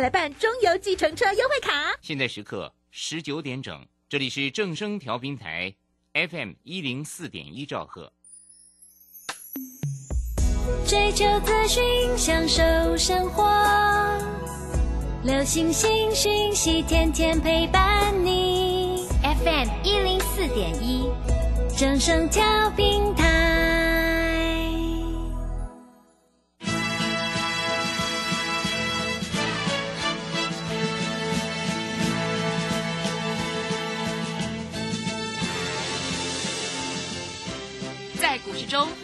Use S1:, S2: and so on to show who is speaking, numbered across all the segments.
S1: 来办中油计程车优惠卡。
S2: 现在时刻十九点整，这里是正声调频台 FM 一零四点一兆赫。
S3: 追求资讯，享受生活，流星星讯息，天天陪伴你。FM 一零四点一，正声调频台。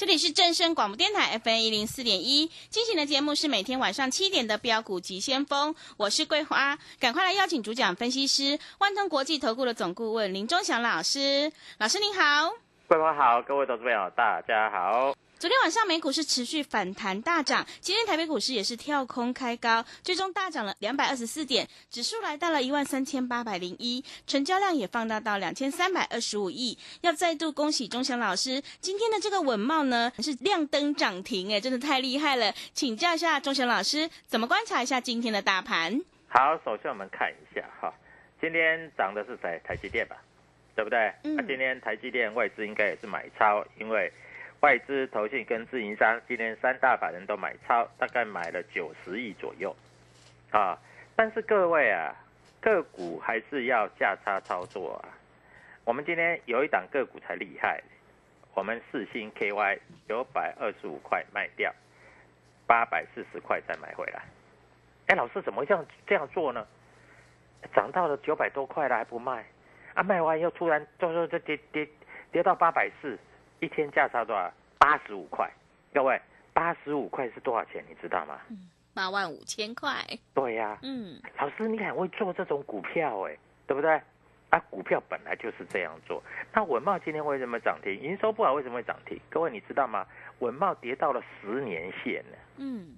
S4: 这里是正声广播电台 FM 一零四点一，进行的节目是每天晚上七点的标股及先锋，我是桂花，赶快来邀请主讲分析师万通国际投顾的总顾问林忠祥老师，老师您好，
S5: 桂花好，各位投资朋友大家好。
S4: 昨天晚上美股是持续反弹大涨，今天台北股市也是跳空开高，最终大涨了两百二十四点，指数来到了一万三千八百零一，成交量也放大到两千三百二十五亿。要再度恭喜钟祥老师，今天的这个稳茂呢是亮灯涨停，哎，真的太厉害了！请教一下钟祥老师，怎么观察一下今天的大盘？
S5: 好，首先我们看一下哈，今天涨的是台台积电吧，对不对？
S4: 嗯
S5: 那、今天台积电外资应该也是买超，因为外资、投信跟自营商今天三大法人都买超，大概买了九十亿左右啊。但是各位啊，个股还是要价差操作啊。我们今天有一档个股才厉害，我们四星 KY 九百二十五块卖掉，八百四十块再买回来。哎，老师怎么这样这样做呢？涨到了九百多块了还不卖，啊，卖完又突然就就就跌跌跌到八百四，一天价差多少？八十五块。各位，八十五块是多少钱？你知道吗？
S4: 八万五千块，
S5: 对呀、
S4: 嗯，
S5: 老师你很会做这种股票哎，对不对？啊，股票本来就是这样做。那文茂今天为什么涨停？营收不好为什么会涨停？各位你知道吗？文茂跌到了十年线了。
S4: 嗯，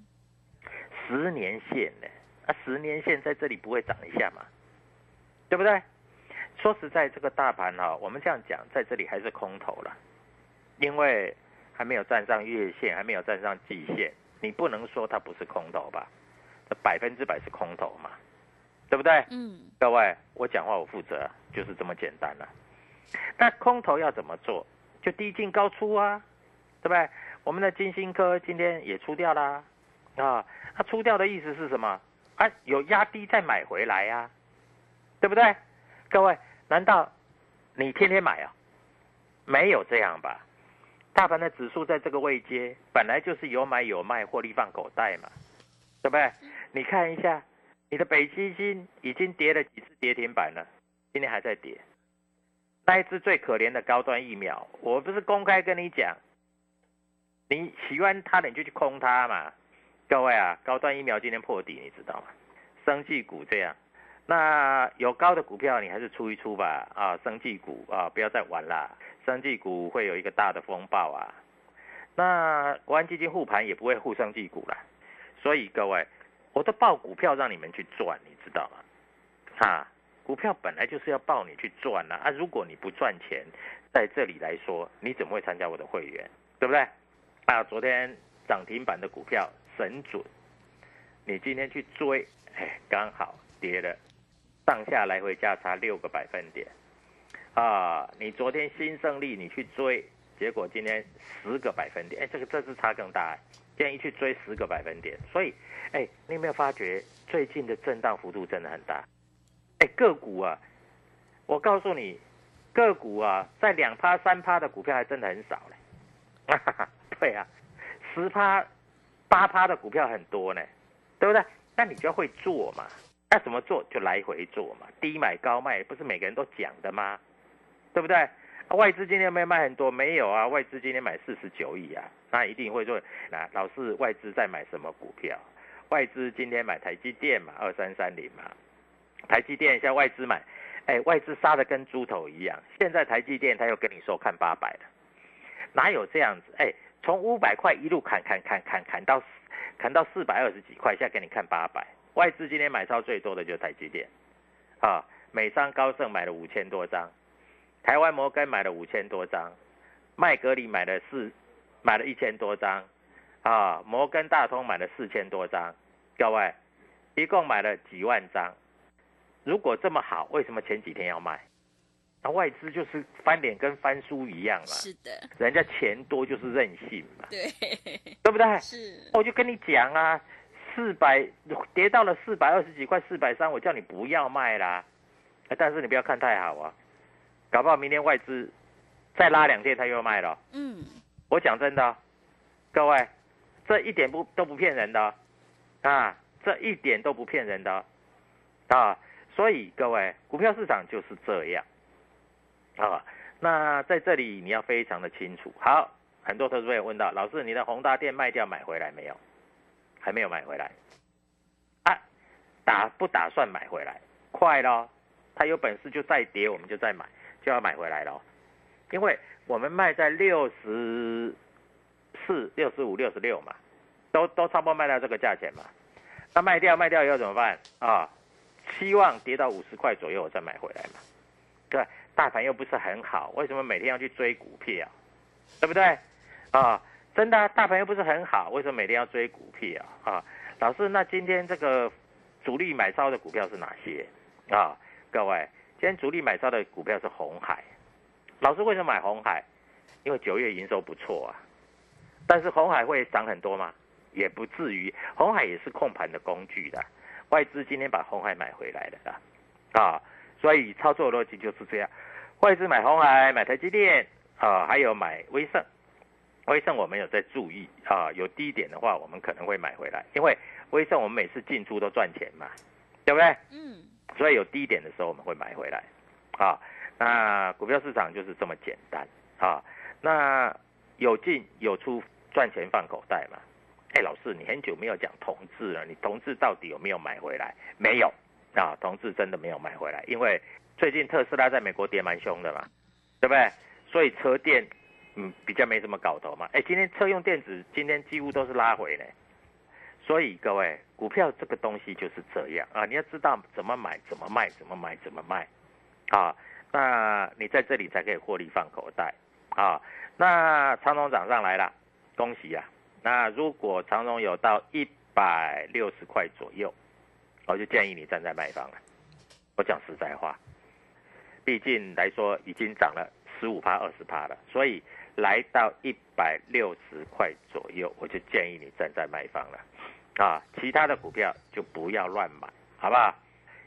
S5: 十年线呢？啊，十年线在这里不会涨一下嘛？对不对？说实在，这个大盘哈、我们这样讲，在这里还是空头了，因为还没有站上月线，还没有站上季线，你不能说它不是空头吧？这百分之百是空头嘛，对不对？
S4: 嗯，
S5: 各位，我讲话我负责，就是这么简单了、那空头要怎么做？就低进高出啊，对不对？我们的金星科今天也出掉啦，啊，它出掉的意思是什么？啊，有压低再买回来呀、对不对？各位，难道你天天买啊？没有这样吧？大盘的指数在这个位阶，本来就是有买有卖，获利放口袋嘛，对不对？你看一下，你的北基金已经跌了几次跌停板了，今天还在跌。那一只最可怜的高端疫苗，我不是公开跟你讲，你喜欢它的你就去空它嘛。各位啊，高端疫苗今天破底，你知道吗？生技股这样，那有高的股票你还是出一出吧。啊，生技股啊，不要再玩啦，生技股会有一个大的风暴啊。那国安基金护盘也不会护生技股啦，所以各位，我都报股票让你们去赚，你知道吗？啊，股票本来就是要报你去赚呐、啊，如果你不赚钱，在这里来说，你怎么会参加我的会员？对不对？啊，昨天涨停板的股票神准，你今天去追，哎，刚好跌了，上下来回价差六个百分点，啊，你昨天新胜利你去追，结果今天十个百分点，哎，这个这次差更大，今天一去追十个百分点，所以，哎，你有没有发觉最近的震荡幅度真的很大？哎，个股啊，我告诉你，个股啊，在两趴三趴的股票还真的很少嘞。对啊，十趴八趴的股票很多呢，对不对？那你就要会做嘛，那怎么做就来回做嘛，低买高卖，不是每个人都讲的吗？对不对？外资今天有没有卖很多？没有啊，外资今天买四十九亿啊，那一定会说。那老是外资在买什么股票？外资今天买台积电嘛，二三三零嘛。台积电像外资买，哎，外资杀的跟猪头一样。现在台积电他又跟你说看八百了，哪有这样子？哎，从五百块一路砍砍砍砍砍到砍到四百二十几块，现在给你看八百。外资今天买超最多的就是台积电，啊，美商高盛买了五千多张。台湾摩根买了五千多张，麦格里买了四，买了一千多张，啊，摩根大通买了四千多张，各位，一共买了几万张。如果这么好，为什么前几天要卖？那外资就是翻脸跟翻书一样嘛。
S4: 是的。
S5: 人家钱多就是任性嘛。
S4: 对。
S5: 对不对？
S4: 是。
S5: 我就跟你讲啊，四百跌到了四百二十几块，四百三，我叫你不要卖啦。但是你不要看太好啊。搞不好明天外资再拉两天，他又卖了。嗯，我讲真的，各位，这一点不都不骗人的啊，这一点都不骗人的啊。所以各位，股票市场就是这样啊。那在这里你要非常的清楚。好，很多投资朋友问到，老师，你的宏达店卖掉买回来没有？还没有买回来啊？打不打算买回来？快咯，他有本事就再跌，我们就再买。就要买回来了，因为我们卖在六十四、六十五、六十六嘛，都都差不多卖到这个价钱嘛。那卖掉卖掉以后怎么办啊？希望跌到五十块左右我再买回来嘛。对，大盘又不是很好，为什么每天要去追股票？对不对？啊，真的，大盘又不是很好，为什么每天要追股票啊？老师，那今天这个主力买超的股票是哪些啊？各位？今天主力买超的股票是红海，老师为什么买红海？因为九月营收不错啊。但是红海会涨很多吗？也不至于。红海也是控盘的工具的，外资今天把红海买回来了啊。所以操作逻辑就是这样：外资买红海，买台积电啊，还有买威盛。威盛我们有在注意啊，有低点的话，我们可能会买回来，因为威盛我们每次进出都赚钱嘛，对不对？嗯。所以有低点的时候我们会买回来，啊，那股票市场就是这么简单啊。那有进有出，赚钱放口袋嘛。哎，老师，你很久没有讲同志了，你同志到底有没有买回来？没有啊，同志真的没有买回来，因为最近特斯拉在美国跌蛮凶的嘛，对不对？所以车电嗯比较没什么搞头嘛。哎，今天车用电子今天几乎都是拉回呢。所以各位，股票这个东西就是这样啊，你要知道怎么买、怎么卖、怎么买、怎么卖，啊，那你在这里才可以获利放口袋啊。那长荣涨上来了，恭喜啊！那如果长荣有到一百六十块左右，我就建议你站在卖方了。我讲实在话，毕竟来说已经涨了十五趴、二十趴了，所以来到一百六十块左右，我就建议你站在卖方了。啊，其他的股票就不要乱买，好不好？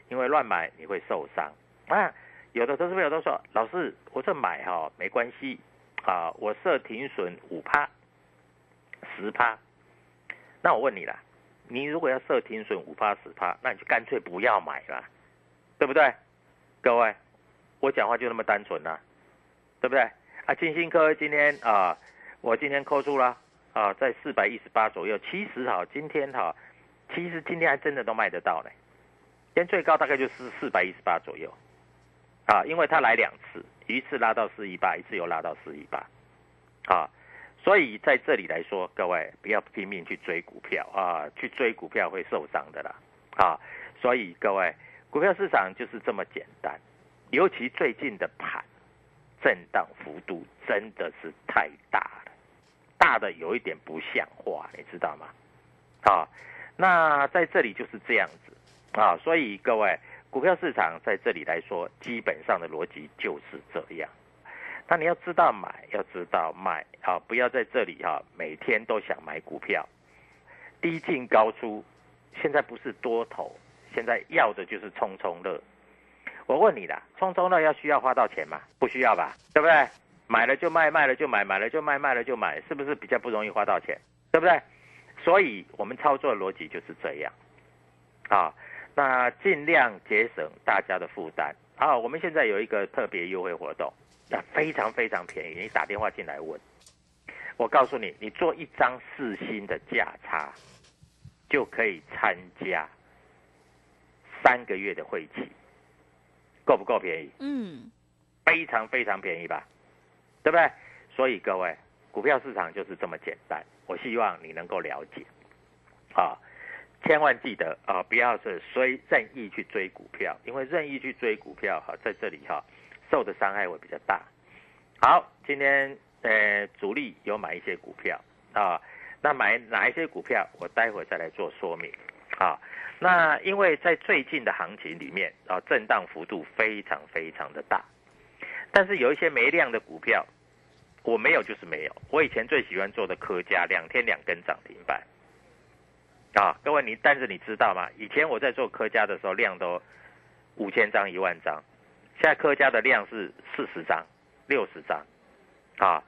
S5: 因为乱买你会受伤啊。有的投资朋友都说，老师，我这买哈没关系啊，我设停损五趴、十趴。那我问你了，你如果要设停损五趴、十趴，那你就干脆不要买了，对不对？各位，我讲话就那么单纯呐，对不对？啊，金星科今天啊，我今天扣住了。啊，在四百一十八左右，其实哈，今天哈，其实今天还真的都卖得到嘞。今天最高大概就是四百一十八左右，啊，因为它来两次，一次拉到四一八，一次又拉到四一八，啊，所以在这里来说，各位不要拼命去追股票啊，去追股票会受伤的啦，啊，所以各位，股票市场就是这么简单，尤其最近的盘震荡幅度真的是太大。大的有一点不像话，你知道吗？啊，那在这里就是这样子啊，所以各位，股票市场在这里来说，基本上的逻辑就是这样。那你要知道买，要知道卖，啊，不要在这里哈，每天都想买股票低进高出，现在不是多头，现在要的就是冲冲乐。我问你啦，冲冲乐要需要花到钱吗？不需要吧，对不对？买了就卖，卖了就买，买了就卖，卖了就买，是不是比较不容易花到钱？对不对？所以我们操作的逻辑就是这样，啊，那尽量节省大家的负担。啊，我们现在有一个特别优惠活动，那非常非常便宜。你打电话进来问，我告诉你，你做一张四星的价差，就可以参加三个月的会期，够不够便宜？
S4: 嗯，
S5: 非常非常便宜吧，对不对？所以各位，股票市场就是这么简单。我希望你能够了解，啊，千万记得啊，不要是随任意去追股票，因为任意去追股票哈，在这里哈，受的伤害会比较大。好，今天呃主力有买一些股票啊，那买哪一些股票，我待会再来做说明啊。那因为在最近的行情里面啊，震荡幅度非常非常的大，但是有一些没量的股票。我没有就是没有。我以前最喜欢做的科家，两天两根涨停板。啊，各位你，但是你知道吗？以前我在做科家的时候，量都五千张、一万张，现在科家的量是四十张、六十张。啊，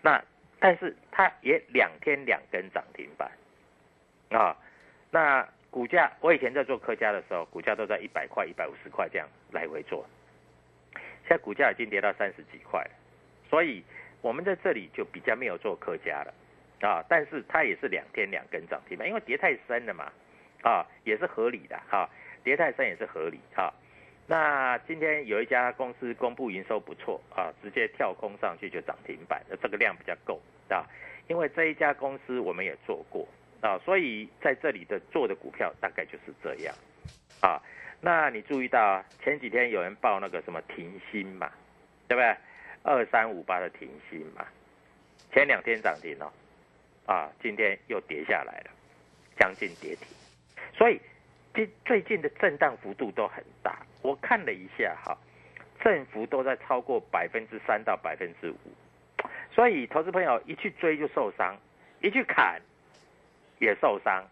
S5: 那但是它也两天两根涨停板。啊，那股价，我以前在做科家的时候，股价都在一百块、一百五十块这样来回做。现在股价已经跌到三十几块，所以。我们在这里就比较没有做客家了，啊，但是它也是两天两根涨停板，因为跌太深了嘛，啊，也是合理的哈，跌太深也是合理哈。那今天有一家公司公布营收不错啊，直接跳空上去就涨停板，这个量比较够啊。因为这一家公司我们也做过啊，所以在这里的做的股票大概就是这样啊。那你注意到前几天有人报那个什么停薪嘛，对不对？二三五八的停薪嘛，前两天涨停哦，啊，今天又跌下来了，将近跌停，所以最最近的震荡幅度都很大。我看了一下哈，振幅都在超过百分之三到百分之五，所以投资朋友一去追就受伤，一去砍也受伤，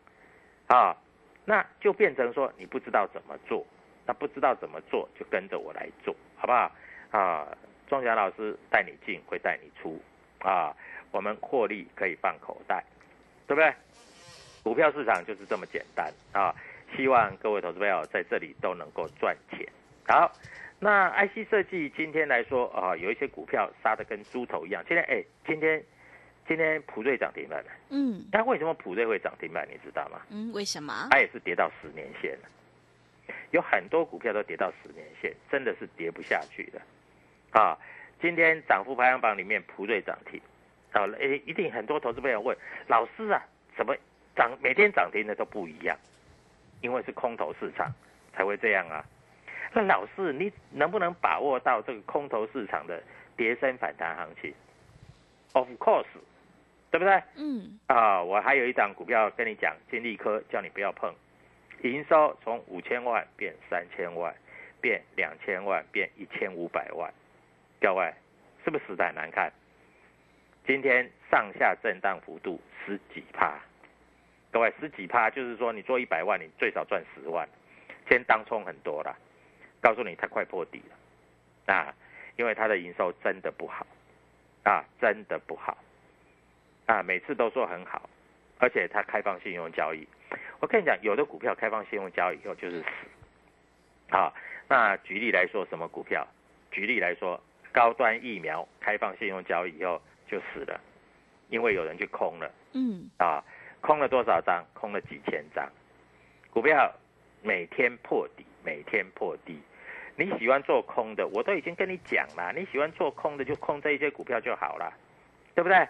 S5: 啊，那就变成说你不知道怎么做，那不知道怎么做就跟着我来做好不好？啊？钟祥老师带你进，会带你出，啊，我们获利可以放口袋，对不对？股票市场就是这么简单啊！希望各位投资朋友在这里都能够赚钱。好，那 IC 设计今天来说啊，有一些股票杀的跟猪头一样。今天哎，今天今天普瑞涨停板了。
S4: 嗯。
S5: 但为什么普瑞会涨停板？你知道吗？
S4: 嗯，为什么？
S5: 它也是跌到十年线了。有很多股票都跌到十年线，真的是跌不下去的。啊，今天涨幅排行榜里面普瑞涨停，好了，诶，一定很多投资朋友问老师啊，怎么涨每天涨停的都不一样？因为是空头市场才会这样啊。那老师，你能不能把握到这个空头市场的跌升反弹行情？Of course，对不对？
S4: 嗯。
S5: 啊，我还有一档股票跟你讲，金利科叫你不要碰，营收从五千万变三千万，变两千万，变一千五百万。各位，是不是实在难看？今天上下震荡幅度十几趴，各位十几趴就是说你做一百万，你最少赚十万。先当冲很多了，告诉你它快破底了啊！因为它的营收真的不好啊，真的不好啊！每次都说很好，而且它开放信用交易。我跟你讲，有的股票开放信用交易以后就是死啊。那举例来说，什么股票？举例来说。高端疫苗开放信用交易以后就死了，因为有人去空了。
S4: 嗯，
S5: 啊，空了多少张？空了几千张。股票每天破底，每天破底。你喜欢做空的，我都已经跟你讲了。你喜欢做空的，就空这一些股票就好了，对不对？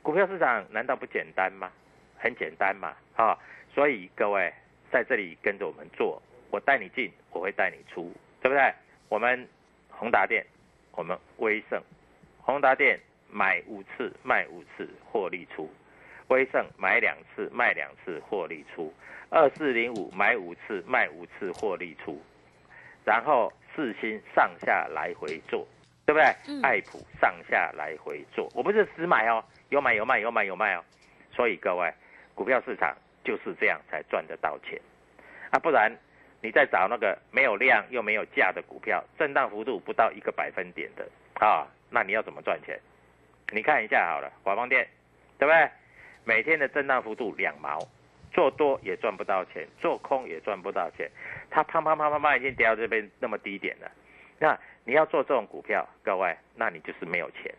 S5: 股票市场难道不简单吗？很简单嘛，啊！所以各位在这里跟着我们做，我带你进，我会带你出，对不对？我们宏达电。我们威盛、宏达电买五次卖五次获利出，威盛买两次卖两次获利出，二四零五买五次卖五次获利出，然后四星上下来回做，对不对？爱普上下来回做，我不是只买哦，有买有卖有买有卖哦，所以各位股票市场就是这样才赚得到钱。啊，不然你再找那个没有量又没有价的股票，震荡幅度不到一个百分点的啊，那你要怎么赚钱？你看一下好了，华邦电，对不对？每天的震荡幅度两毛，做多也赚不到钱，做空也赚不到钱，它砰砰砰砰砰已经跌到这边那么低点了。那你要做这种股票，各位，那你就是没有钱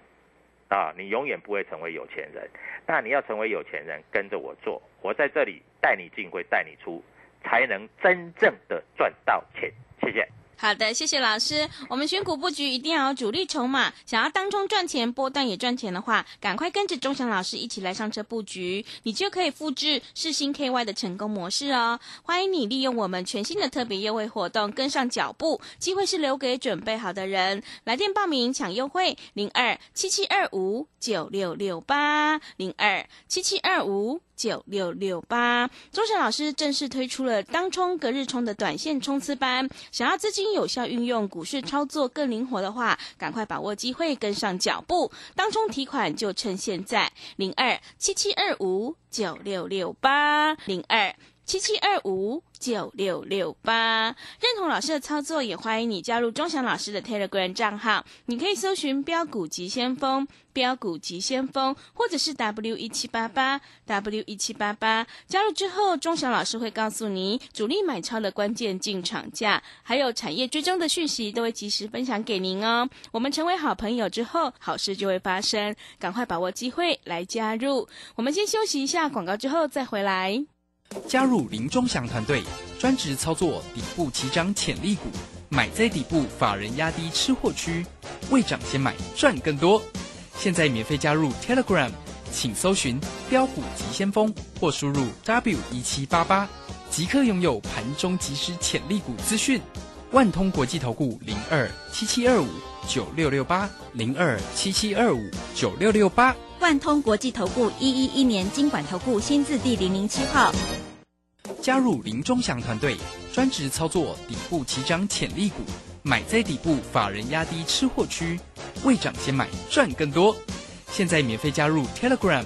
S5: 啊，你永远不会成为有钱人。那你要成为有钱人，跟着我做，我在这里带你进会带你出，才能真正的赚到钱。谢谢。
S4: 好的，谢谢老师。我们选股布局一定要有主力筹码，想要当中赚钱、波段也赚钱的话，赶快跟着钟祥老师一起来上车布局，你就可以复制世新 KY 的成功模式哦。欢迎你利用我们全新的特别优惠活动跟上脚步，机会是留给准备好的人。来电报名抢优惠，零二七七二五九六六八零二七七二五。九六六八，钟祥老师正式推出了当冲隔日冲的短线冲刺班，想要资金有效运用，股市操作更灵活的话，赶快把握机会，跟上脚步。当冲提款就趁现在，零二七七二五九六六八零二。七七二五九六六八，认同老师的操作，也欢迎你加入钟祥老师的 Telegram 账号。你可以搜寻“标股急先锋”、“标股急先锋”，或者是 W 一七八八 W 一七八八。加入之后，钟祥老师会告诉你主力买超的关键进场价，还有产业追踪的讯息，都会及时分享给您哦。我们成为好朋友之后，好事就会发生，赶快把握机会来加入。我们先休息一下广告，之后再回来。
S6: 加入林中祥团队，专职操作底部起涨潜力股，买在底部，法人压低吃货区，未涨先买赚更多。现在免费加入 Telegram，请搜寻标股急先锋或输入 W 一七八八，即刻拥有盘中即时潜力股资讯。万通国际投顾零二七七二五九六六八零二七七二五九六六八。
S1: 万通国际投顾一一一年经管投顾新字第零零七号，
S6: 加入林中祥团队，专职操作底部起涨潜力股，买在底部，法人压低吃货区，未涨先买赚更多。现在免费加入 Telegram，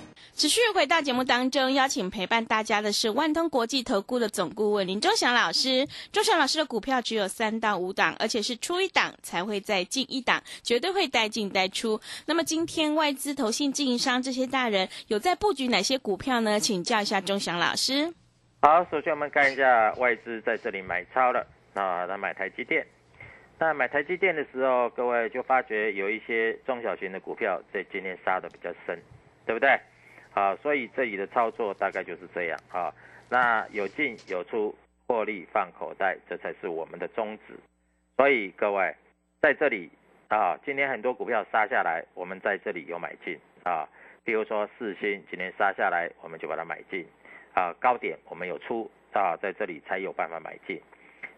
S4: 持续回到节目当中，邀请陪伴大家的是万通国际投顾的总顾问林忠祥老师。忠祥老师的股票只有三到五档，而且是出一档才会再进一档，绝对会带进带出。那么今天外资、投信、经营商这些大人有在布局哪些股票呢？请教一下忠祥老师。
S5: 好，首先我们看一下外资在这里买超了。那他买台积电，那买台积电的时候，各位就发觉有一些中小型的股票在今天杀的比较深，对不对？啊，所以这里的操作大概就是这样啊。那有进有出，获利放口袋，这才是我们的宗旨。所以各位在这里啊，今天很多股票杀下来，我们在这里有买进啊。比如说四星今天杀下来，我们就把它买进啊。高点我们有出啊，在这里才有办法买进。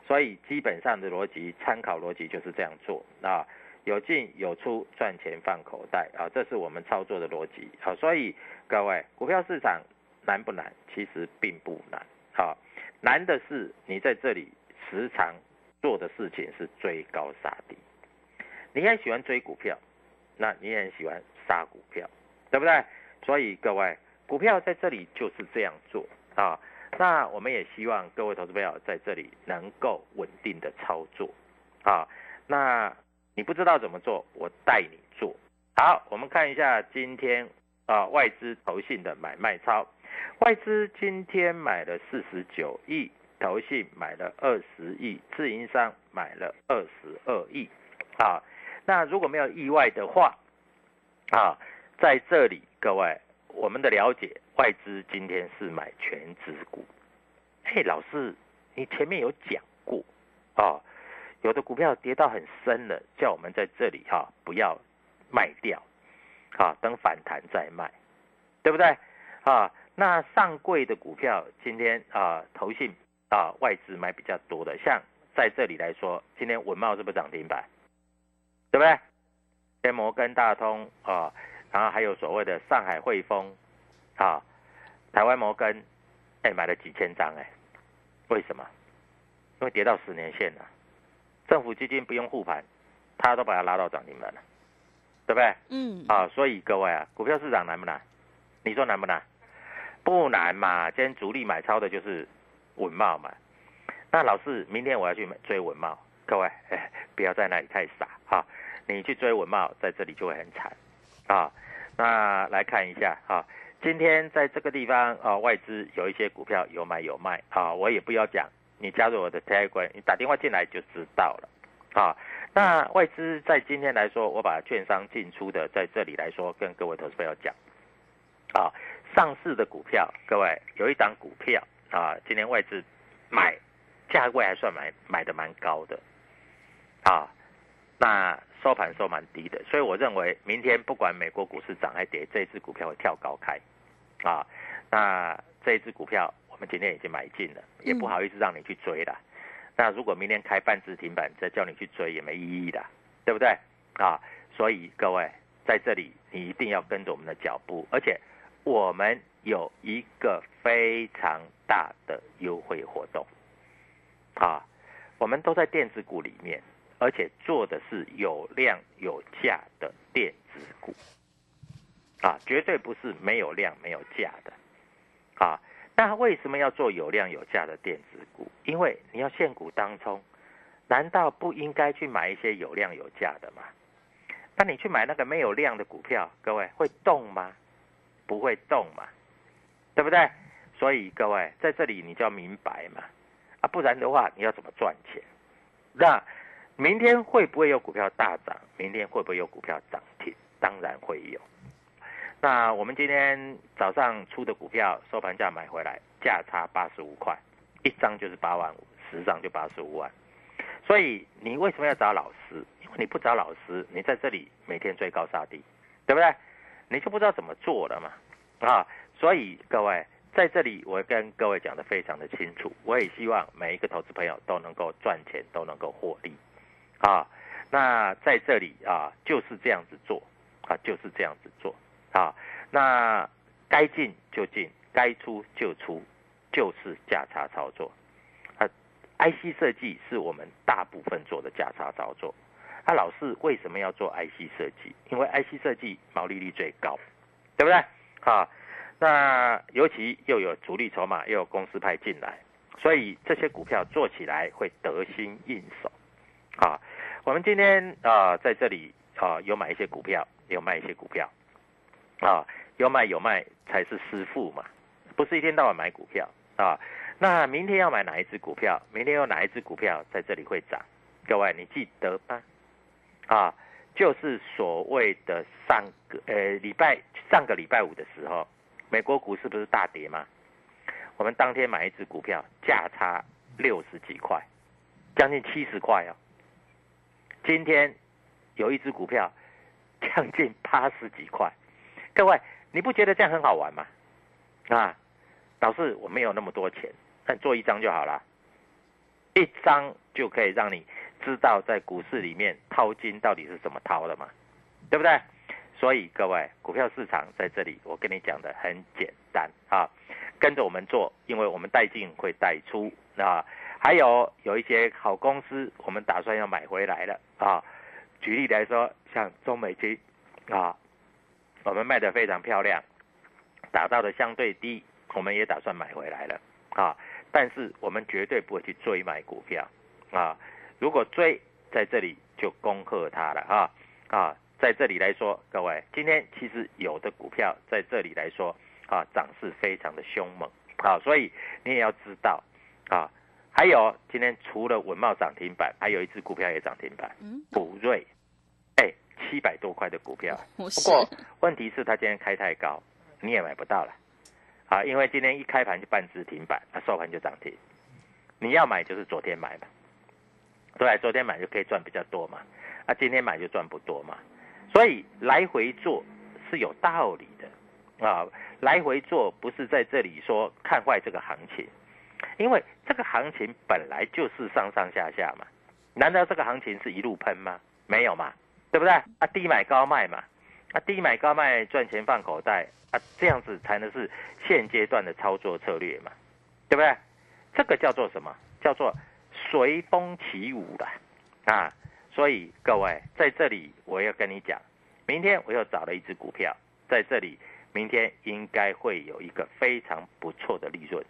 S5: 所以基本上的逻辑参考逻辑就是这样做啊，有进有出，赚钱放口袋啊，这是我们操作的逻辑好，所以各位股票市场难不难？其实并不难好，难的是你在这里时常做的事情是追高杀低。你很喜欢追股票，那你也很喜欢杀股票，对不对？所以各位股票在这里就是这样做啊。那我们也希望各位投资朋友在这里能够稳定的操作，啊，那你不知道怎么做，我带你做。好，我们看一下今天啊外资投信的买卖超，外资今天买了四十九亿，投信买了二十亿，自营商买了二十二亿，啊，那如果没有意外的话，啊，在这里各位。我们的了解，外资今天是买全指股。嘿，老师，你前面有讲过啊，有的股票跌到很深了，叫我们在这里哈不要卖掉，啊，等反弹再卖，对不对？啊，那上柜的股票今天啊，投信啊外资买比较多的，像在这里来说，今天文茂是不是涨停板？对不对？摩根大通啊。然后还有所谓的上海汇丰，啊，台湾摩根，哎，买了几千张哎，为什么？因为跌到十年线了，政府基金不用护盘，他都把它拉到涨停板了，对不对？
S4: 嗯，
S5: 啊，所以各位啊，股票市场难不难？你说难不难？不难嘛，今天主力买超的就是稳茂嘛。那老师，明天我要去追稳茂，各位，哎，不要在那里太傻哈。你去追稳茂，在这里就会很惨啊。那来看一下哈，今天在这个地方啊，外资有一些股票有买有卖啊，我也不要讲，你加入我的 Telegram，你打电话进来就知道了啊。那外资在今天来说，我把券商进出的在这里来说，跟各位投资朋友讲啊，上市的股票，各位有一档股票啊，今天外资买，价位还算买买的蛮高的啊，那。收盘收蛮低的，所以我认为明天不管美国股市涨还跌，这一只股票会跳高开，啊，那这一只股票我们今天已经买进了，也不好意思让你去追了。那如果明天开半只停板再叫你去追也没意义的，对不对？啊，所以各位在这里你一定要跟着我们的脚步，而且我们有一个非常大的优惠活动，啊，我们都在电子股里面。而且做的是有量有价的电子股，啊，绝对不是没有量没有价的，啊，那为什么要做有量有价的电子股？因为你要现股当中，难道不应该去买一些有量有价的吗？那你去买那个没有量的股票，各位会动吗？不会动嘛，对不对？所以各位在这里你就要明白嘛，啊，不然的话你要怎么赚钱？那。明天会不会有股票大涨？明天会不会有股票涨停？当然会有。那我们今天早上出的股票收盘价买回来，价差八十五块，一张就是八万五，十张就八十五万。所以你为什么要找老师？因为你不找老师，你在这里每天追高杀低，对不对？你就不知道怎么做了嘛。啊，所以各位在这里，我跟各位讲的非常的清楚。我也希望每一个投资朋友都能够赚钱，都能够获利。啊，那在这里啊，就是这样子做，啊，就是这样子做，啊，那该进就进，该出就出，就是价差操作，啊，IC 设计是我们大部分做的价差操作，啊，老师为什么要做 IC 设计？因为 IC 设计毛利率最高，对不对？啊，那尤其又有主力筹码，又有公司派进来，所以这些股票做起来会得心应手。啊，我们今天啊在这里啊有买一些股票，有卖一些股票，啊有买有卖才是师傅嘛，不是一天到晚买股票啊。那明天要买哪一只股票？明天有哪一只股票在这里会涨？各位你记得吗？啊，就是所谓的上个呃礼拜上个礼拜五的时候，美国股市不是大跌吗？我们当天买一只股票，价差六十几块，将近七十块哦。今天有一只股票将近八十几块，各位你不觉得这样很好玩吗？啊，老师我没有那么多钱，但做一张就好了，一张就可以让你知道在股市里面掏金到底是怎么掏的嘛，对不对？所以各位股票市场在这里，我跟你讲的很简单啊，跟着我们做，因为我们带进会带出啊。还有有一些好公司，我们打算要买回来了啊。举例来说，像中美金啊，我们卖的非常漂亮，打到的相对低，我们也打算买回来了啊。但是我们绝对不会去追买股票啊。如果追在这里就恭贺他了啊啊，在这里来说，各位今天其实有的股票在这里来说啊，涨势非常的凶猛啊，所以你也要知道啊。还有今天除了文茂涨停板，还有一只股票也涨停板，普瑞，哎，七百多块的股票，不过问题是它今天开太高，你也买不到了，啊，因为今天一开盘就半只停板，它收盘就涨停，你要买就是昨天买嘛，对，昨天买就可以赚比较多嘛，啊，今天买就赚不多嘛，所以来回做是有道理的，啊，来回做不是在这里说看坏这个行情。因为这个行情本来就是上上下下嘛，难道这个行情是一路喷吗？没有嘛，对不对？啊，低买高卖嘛，啊，低买高卖赚钱放口袋啊，这样子才能是现阶段的操作策略嘛，对不对？这个叫做什么？叫做随风起舞的啊！所以各位在这里，我要跟你讲，明天我又找了一只股票在这里，明天应该会有一个非常不错的利润。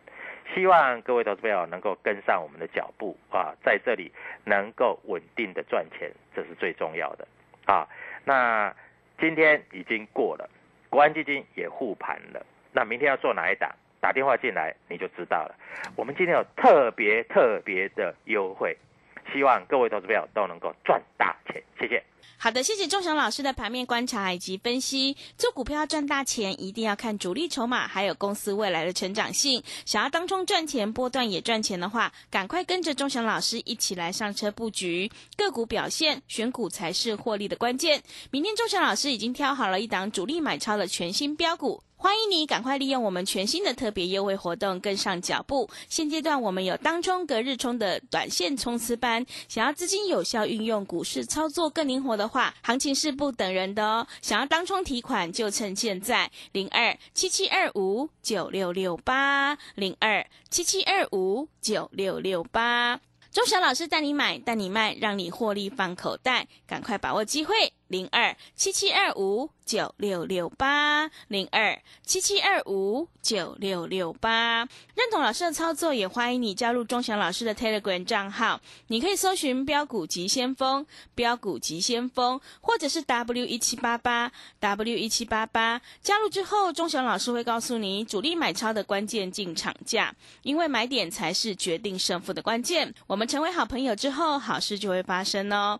S5: 希望各位投资朋友能够跟上我们的脚步啊，在这里能够稳定的赚钱，这是最重要的啊。那今天已经过了，国安基金也护盘了，那明天要做哪一档？打电话进来你就知道了。我们今天有特别特别的优惠，希望各位投资朋友都能够赚大钱。谢谢。
S4: 好的，谢谢钟祥老师的盘面观察以及分析。做股票要赚大钱，一定要看主力筹码，还有公司未来的成长性。想要当中赚钱，波段也赚钱的话，赶快跟着钟祥老师一起来上车布局个股表现，选股才是获利的关键。明天钟祥老师已经挑好了一档主力买超的全新标股。欢迎你赶快利用我们全新的特别优惠活动跟上脚步。现阶段我们有当冲、隔日冲的短线冲刺班，想要资金有效运用，股市操作更灵活的话，行情是不等人的哦。想要当冲提款就趁现在，零二七七二五九六六八零二七七二五九六六八。钟祥老师带你买，带你卖，让你获利放口袋，赶快把握机会，零二七七二五。九六六八零二七七二五九六六八，认同老师的操作，也欢迎你加入钟祥老师的 Telegram 账号。你可以搜寻“标股急先锋”、“标股急先锋”，或者是 W 一七八八 W 一七八八。加入之后，钟祥老师会告诉你主力买超的关键进场价，因为买点才是决定胜负的关键。我们成为好朋友之后，好事就会发生哦。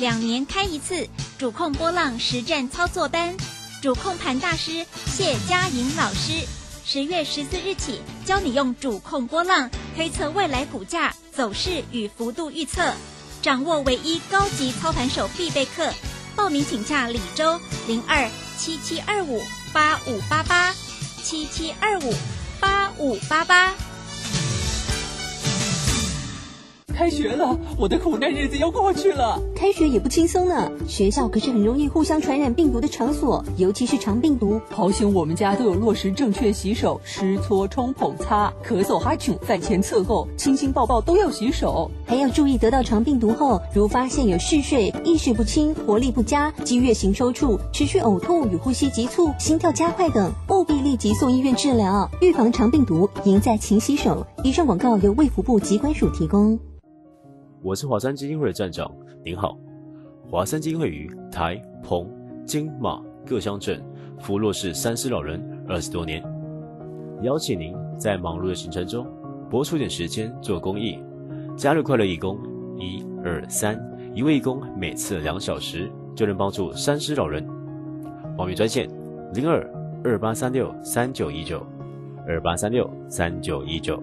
S1: 两年开一次主控波浪实战操作班，主控盘大师谢佳莹老师，十月十四日起教你用主控波浪推测未来股价走势与幅度预测，掌握唯一高级操盘手必备课。报名请假李周零二七七二五八五八八七七二五八五八八。
S7: 开学了，我的苦难日子要过去了。
S8: 开学也不轻松呢，学校可是很容易互相传染病毒的场所，尤其是肠病毒。
S7: 好险我们家都有落实正确洗手，湿搓冲捧擦，咳嗽哈啾，饭前厕后，亲亲抱抱都要洗手。
S8: 还要注意得到肠病毒后，如发现有嗜睡、意识不清、活力不佳、激越型抽搐、持续呕吐与呼吸急促、心跳加快等，务必立即送医院治疗。预防肠病毒，赢在勤洗手。以上广告由卫福部疾管署提供。
S9: 我是华山基金会的站长，您好。华山金会于台、澎、金、马各乡镇扶弱势三师老人二十多年，邀请您在忙碌的行程中拨出点时间做公益，加入快乐义工，一二三，一位义工每次两小时就能帮助三师老人。报名专线零二二八三六三九一九二八三六三九一九。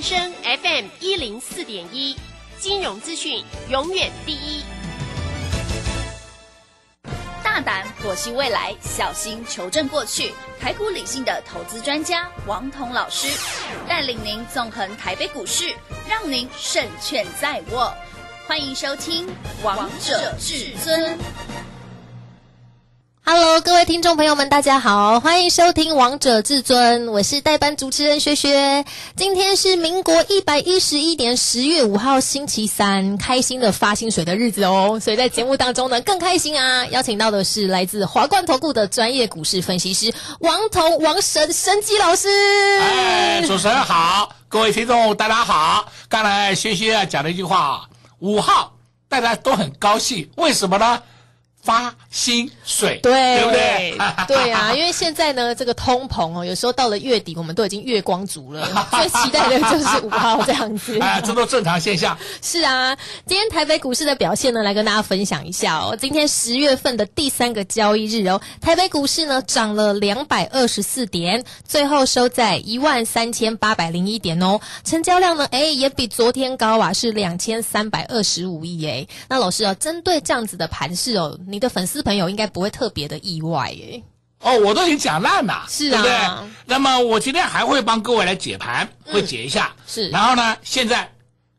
S10: 正声 FM 一零四点一，金融资讯永远第一。
S11: 大胆剖析未来，小心求证过去。台股理性的投资专家王彤老师，带领您纵横台北股市，让您胜券在握。欢迎收听《王者至尊》。
S12: 各位听众朋友们，大家好，欢迎收听《王者至尊》，我是代班主持人薛薛。今天是民国一百一十一年十月五号星期三，开心的发薪水的日子哦，所以在节目当中呢更开心啊！邀请到的是来自华冠投顾的专业股市分析师王彤王神神机老师。
S13: 哎，主持人好，各位听众大家好。刚才薛薛讲了一句话，五号大家都很高兴，为什么呢？发薪水，
S12: 对，
S13: 对不对？
S12: 对啊，因为现在呢，这个通膨哦，有时候到了月底，我们都已经月光族了，最期待的就是五号这样子。
S13: 啊，这都正常现象。
S12: 是啊，今天台北股市的表现呢，来跟大家分享一下哦。今天十月份的第三个交易日哦，台北股市呢涨了两百二十四点，最后收在一万三千八百零一点哦。成交量呢，哎，也比昨天高啊，是两千三百二十五亿哎。那老师哦，针对这样子的盘势哦。你的粉丝朋友应该不会特别的意外耶。
S13: 哦，我都已经讲烂了，
S12: 是啊。
S13: 对不对？那么我今天还会帮各位来解盘，会解一下。
S12: 嗯、是。
S13: 然后呢，现在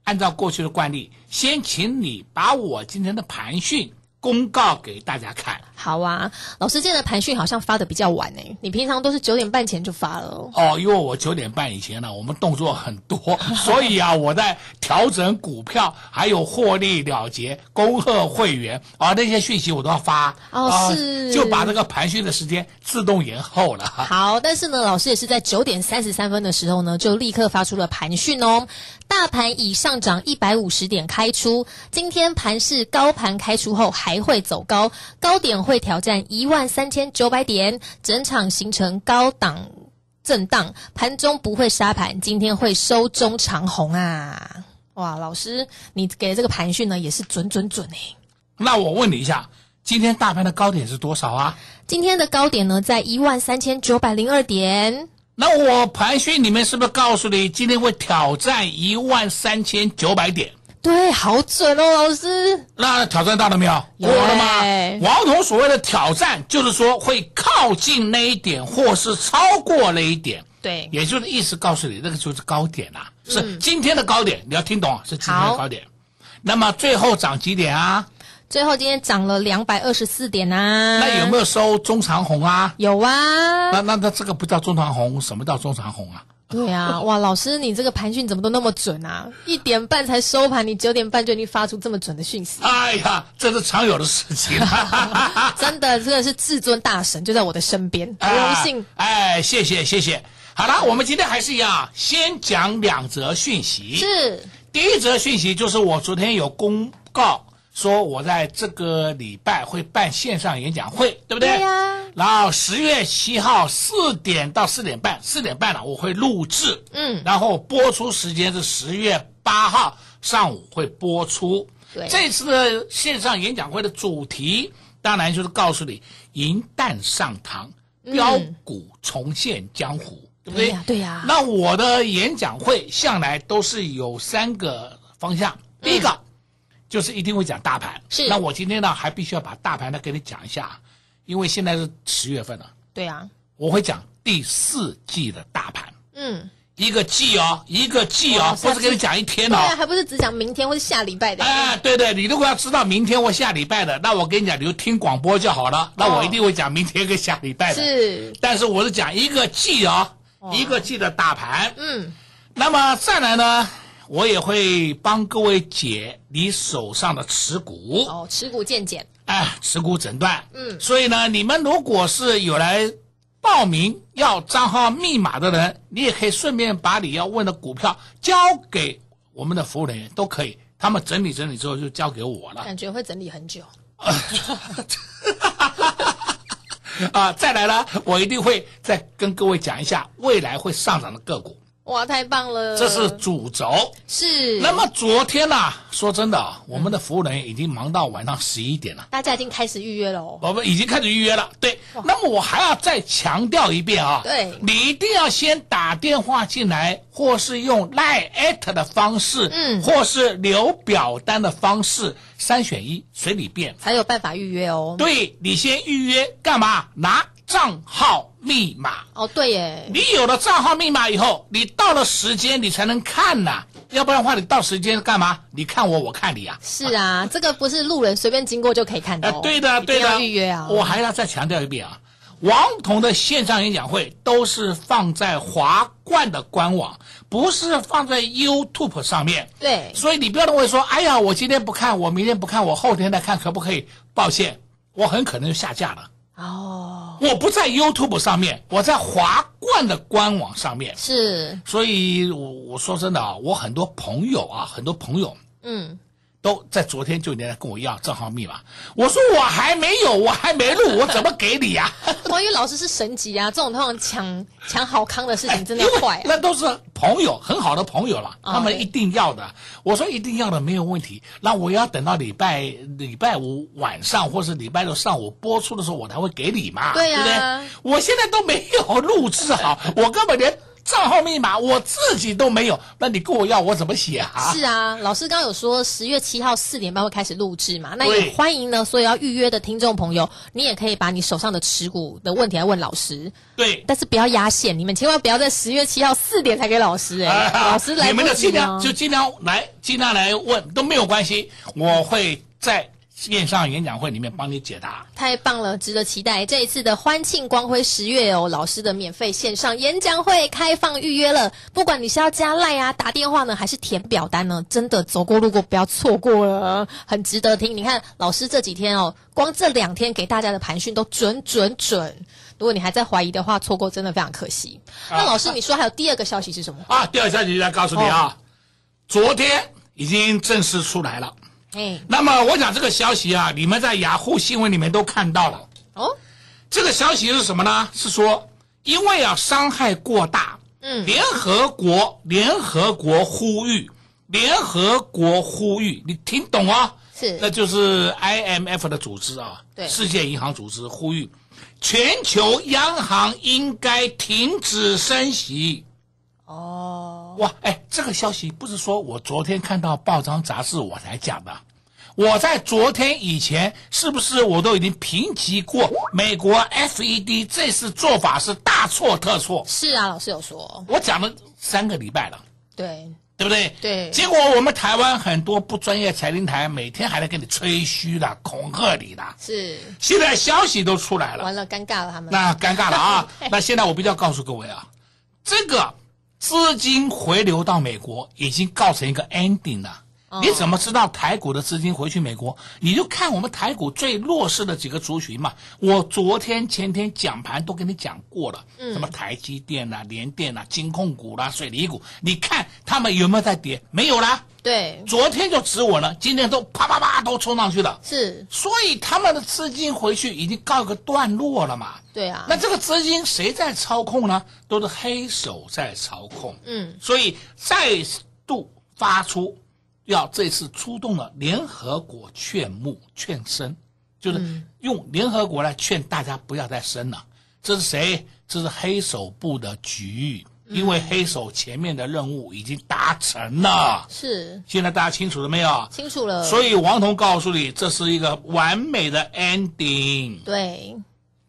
S13: 按照过去的惯例，先请你把我今天的盘讯公告给大家看。
S12: 好啊，老师今天的盘讯好像发的比较晚呢。你平常都是九点半前就发了哦。
S13: 哦，因为我九点半以前呢，我们动作很多，所以啊，我在调整股票，还有获利了结、恭贺会员啊那些讯息我都要发。
S12: 哦，
S13: 啊、
S12: 是。
S13: 就把这个盘讯的时间自动延后了。
S12: 好，但是呢，老师也是在九点三十三分的时候呢，就立刻发出了盘讯哦。大盘已上涨一百五十点开出，今天盘是高盘开出后还会走高，高点会挑战一万三千九百点，整场形成高档震荡，盘中不会杀盘，今天会收中长红啊！哇，老师，你给的这个盘讯呢也是准准准哎。
S13: 那我问你一下，今天大盘的高点是多少啊？
S12: 今天的高点呢在一万三千九百零二点。
S13: 那我盘讯里面是不是告诉你今天会挑战一万三千九百点？
S12: 对，好准哦，老师。
S13: 那挑战到了没有？过了吗？王彤所谓的挑战，就是说会靠近那一点，或是超过那一点。
S12: 对，
S13: 也就是意思告诉你，那个就是高点啦、啊，是今天的高点，你要听懂，是今天的高点。那么最后涨几点啊？
S12: 最后今天涨了两百二十四点啊！
S13: 那有没有收中长红啊？
S12: 有啊。
S13: 那那那这个不叫中长红，什么叫中长红啊？
S12: 对啊，哇，老师，你这个盘讯怎么都那么准啊？一点半才收盘，你九点半就已经发出这么准的讯息。
S13: 哎呀，这是常有的事情。
S12: 真的，真的是至尊大神就在我的身边，荣幸。
S13: 哎，谢谢谢谢。好了，我们今天还是一样，先讲两则讯息。
S12: 是，
S13: 第一则讯息就是我昨天有公告。说我在这个礼拜会办线上演讲会，对不对？
S12: 对呀、啊。
S13: 然后十月七号四点到四点半，四点半了我会录制，
S12: 嗯，
S13: 然后播出时间是十月八号上午会播出。
S12: 对，
S13: 这次的线上演讲会的主题，当然就是告诉你银弹上膛，标股重现江湖，对不对？
S12: 对呀、对呀、
S13: 那我的演讲会向来都是有三个方向，第一个。嗯就是一定会讲大盘，
S12: 是。
S13: 那我今天呢，还必须要把大盘呢给你讲一下，因为现在是十月份了。
S12: 对啊，
S13: 我会讲第四季的大盘。
S12: 嗯，
S13: 一个季哦，一个季哦，不是给你讲一天哦。
S12: 对啊，还不是只讲明天或者下礼拜的。
S13: 哎，对对，你如果要知道明天或下礼拜的，那我跟你讲，你就听广播就好了。那我一定会讲明天跟下礼拜的。
S12: 是。
S13: 但是我是讲一个季哦，一个季的大盘。
S12: 嗯。
S13: 那么再来呢？我也会帮各位解你手上的持股
S12: 哦，持股见解，
S13: 哎，持股诊断，
S12: 嗯，
S13: 所以呢，你们如果是有来报名要账号密码的人，你也可以顺便把你要问的股票交给我们的服务人员，都可以，他们整理整理之后就交给我了。
S12: 感觉会整理很久。
S13: 啊，再来呢，我一定会再跟各位讲一下未来会上涨的个股。
S12: 哇，太棒了！
S13: 这是主轴。
S12: 是。
S13: 那么昨天呢、说真的啊，我们的服务人员已经忙到晚上十一点了。
S12: 大家已经开始预约了哦。
S13: 我们已经开始预约了，对。那么我还要再强调一遍啊，
S12: 对
S13: 你一定要先打电话进来，或是用 Line at 的方式，
S12: 嗯
S13: 或是留表单的方式，三选一，随你便。
S12: 才有办法预约哦。
S13: 对你先预约干嘛？拿账号密码。
S12: 哦，对耶。
S13: 你有了账号密码以后，你到了时间你才能看呐、要不然的话，你到时间干嘛？你看我，我看你啊。
S12: 是啊，这个不是路人随便经过就可以看到。
S13: 对的，对的，
S12: 预约啊。
S13: 我还要再强调一遍啊，王彤的线上演讲会都是放在华冠的官网，不是放在 YouTube 上面。
S12: 对，
S13: 所以你不要认为说，哎呀，我今天不看，我明天不看，我后天再看，可不可以？抱歉，我很可能就下架了。
S12: 哦，
S13: 我不在 YouTube 上面，我在华冠的官网上面。
S12: 是，
S13: 所以我我说真的啊，我很多朋友啊，很多朋友
S12: 嗯，
S13: 都在昨天就来跟我要账号密码。我说我还没有，我还没录，我怎么给你呀、
S12: 关于老师是神级啊，这种通常抢抢好康的事情真的。
S13: 那都是朋友，很好的朋友了，
S12: 哦
S13: 他们一定要的。我说一定要的没有问题，那我要等到礼拜礼拜五晚上或是礼拜六上午播出的时候，我才会给你嘛，
S12: 对呀
S13: 不对？我现在都没有录制好，我根本连账号密码我自己都没有，那你跟我要我怎么写啊？
S12: 是啊，老师刚刚有说十月七号四点半会开始录制嘛，那也欢迎呢所有要预约的听众朋友，你也可以把你手上的持股的问题来问老师，
S13: 对。
S12: 但是不要压线，你们千万不要在十月七号四点才给老师哎、老师来
S13: 你们
S12: 不及
S13: 就尽量
S12: 啊
S13: 就尽量来，尽量来问都没有关系，我会在线上演讲会里面帮你解答。
S12: 太棒了，值得期待。这一次的欢庆光辉十月哦，老师的免费线上演讲会开放预约了。不管你是要加赖啊、打电话呢，还是填表单呢，真的走过路过不要错过了，很值得听。你看老师这几天哦，光这两天给大家的盘讯都准准准。如果你还在怀疑的话，错过真的非常可惜。那老师，你说还有第二个消息是什么？
S13: 啊，第二个消息来告诉你啊，昨天已经正式出来了。
S12: 哎，
S13: 那么我讲这个消息啊，你们在雅虎新闻里面都看到了。
S12: 哦，
S13: 这个消息是什么呢？是说因为啊伤害过大，
S12: 嗯，
S13: 联合国联合国呼吁，联合国呼吁，你听懂啊？
S12: 是
S13: 那就是 IMF 的组织啊，
S12: 对
S13: 世界银行组织呼吁，全球央行应该停止升息。
S12: 哦，
S13: 哇，哎，这个消息不是说我昨天看到报章杂志我才讲的，我在昨天以前是不是我都已经评级过美国 FED 这次做法是大错特错？
S12: 是啊，老师有说，
S13: 我讲了三个礼拜了，
S12: 对
S13: 对不对？
S12: 对，
S13: 结果我们台湾很多不专业财经台每天还在跟你吹嘘的、恐吓你的，
S12: 是
S13: 现在消息都出来了，
S12: 完了，尴尬了他们。
S13: 那尴尬了啊！那现在我必须要告诉各位啊，这个资金回流到美国已经告成一个 ending 了。
S12: 哦
S13: 你怎么知道台股的资金回去美国？你就看我们台股最弱势的几个族群嘛。我昨天、前天讲盘都跟你讲过了，
S12: 嗯
S13: 什么台积电啦、联电啦、金控股啦、水泥股，你看他们有没有在跌？没有啦。
S12: 对，
S13: 昨天就止稳了，今天都啪啪啪都冲上去了。
S12: 是，
S13: 所以他们的资金回去已经告一个段落了嘛。
S12: 对啊，
S13: 那这个资金谁在操控呢？都是黑手在操控。
S12: 嗯，
S13: 所以再度发出要这次出动了联合国劝募劝生，就是
S12: 嗯
S13: 用联合国来劝大家不要再生了。这是谁？这是黑手部的局，因为黑手前面的任务已经达成了。
S12: 是
S13: 现在大家清楚了没有？
S12: 清楚了。
S13: 所以王彤告诉你，这是一个完美的 ending。
S12: 对，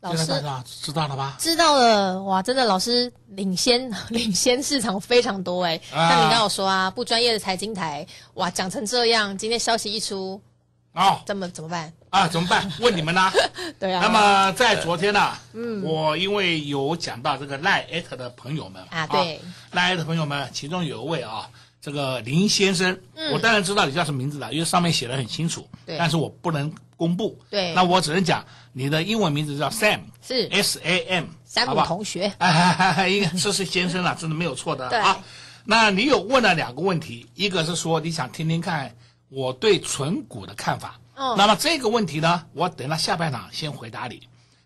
S12: 老师
S13: 知道了吧？
S12: 知道了，哇，真的老师领先领先市场非常多哎。
S13: 啊
S12: 像你刚刚有说啊，不专业的财经台，哇，讲成这样，今天消息一出，
S13: 哦，
S12: 怎么怎么办？
S13: 啊，怎么办？问你们呢？
S12: 对啊。
S13: 那么在昨天呢，
S12: 嗯
S13: 我因为有讲到这个赖艾特的朋友们
S12: 啊，对，
S13: 赖艾特朋友们，其中有一位啊，这个林先生，
S12: 嗯。
S13: 我当然知道你叫什么名字了，因为上面写的很清楚，
S12: 对。
S13: 但是我不能公布，
S12: 对。
S13: 那我只能讲你的英文名字叫 Sam，
S12: 是。
S13: S A M，
S12: 山姆
S13: 好不好
S12: 同学，
S13: 哎应该这是先生了，真的没有错的。
S12: 对。
S13: 啊。那你有问了两个问题，一个是说你想听听看我对存股的看法，
S12: 嗯
S13: 那么这个问题呢，我等到下半场先回答你。